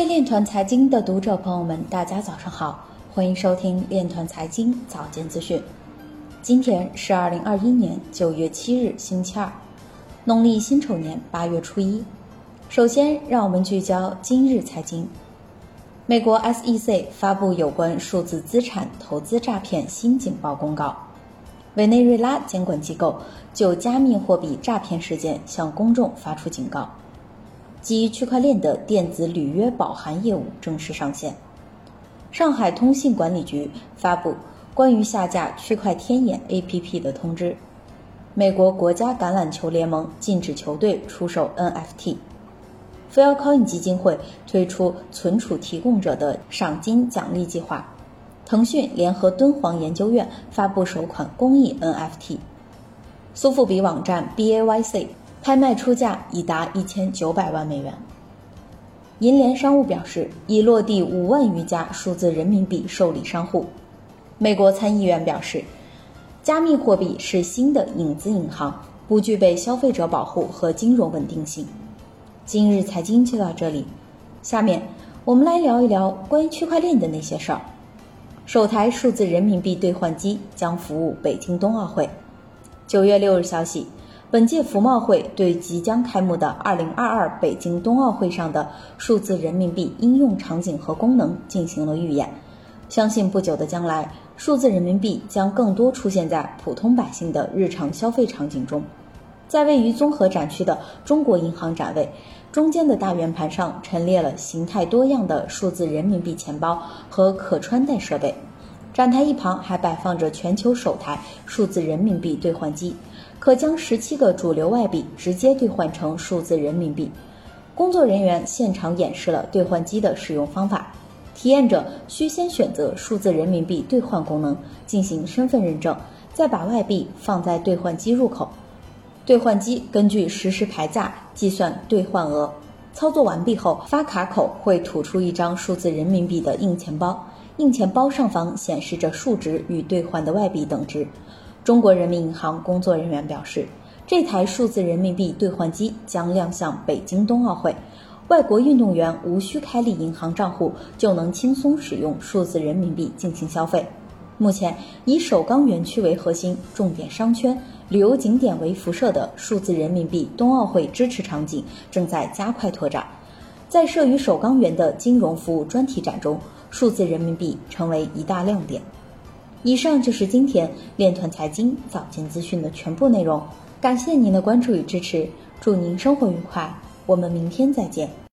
位链团财经的读者朋友们，大家早上好，欢迎收听链团财经早间资讯。今天是二零二一年九月七日，星期二，农历辛丑年八月初一。首先，让我们聚焦今日财经。美国 SEC 发布有关数字资产投资诈骗新警报公告，委内瑞拉监管机构就加密货币诈骗事件向公众发出警告。基于区块链的电子履约保函业务正式上线。上海通信管理局发布关于下架区块天眼 APP 的通知。美国国家橄榄球联盟禁止球队出售 NFT。f i l c o i n 基金会推出存储提供者的赏金奖励计划。腾讯联合敦煌研究院发布首款公益 NFT。苏富比网站 BAYC。拍卖出价已达一千九百万美元。银联商务表示，已落地五万余家数字人民币受理商户。美国参议员表示，加密货币是新的影子银行，不具备消费者保护和金融稳定性。今日财经就到这里，下面我们来聊一聊关于区块链的那些事儿。首台数字人民币兑换机将服务北京冬奥会。九月六日消息。本届服贸会对即将开幕的2022北京冬奥会上的数字人民币应用场景和功能进行了预演，相信不久的将来，数字人民币将更多出现在普通百姓的日常消费场景中。在位于综合展区的中国银行展位，中间的大圆盘上陈列了形态多样的数字人民币钱包和可穿戴设备。展台一旁还摆放着全球首台数字人民币兑换机，可将十七个主流外币直接兑换成数字人民币。工作人员现场演示了兑换机的使用方法，体验者需先选择数字人民币兑换功能，进行身份认证，再把外币放在兑换机入口，兑换机根据实时牌价计算兑换额。操作完毕后，发卡口会吐出一张数字人民币的硬钱包。硬钱包上方显示着数值与兑换的外币等值。中国人民银行工作人员表示，这台数字人民币兑换机将亮相北京冬奥会，外国运动员无需开立银行账户就能轻松使用数字人民币进行消费。目前，以首钢园区为核心、重点商圈、旅游景点为辐射的数字人民币冬奥会支持场景正在加快拓展。在设于首钢园的金融服务专题展中。数字人民币成为一大亮点。以上就是今天链团财经早间资讯的全部内容，感谢您的关注与支持，祝您生活愉快，我们明天再见。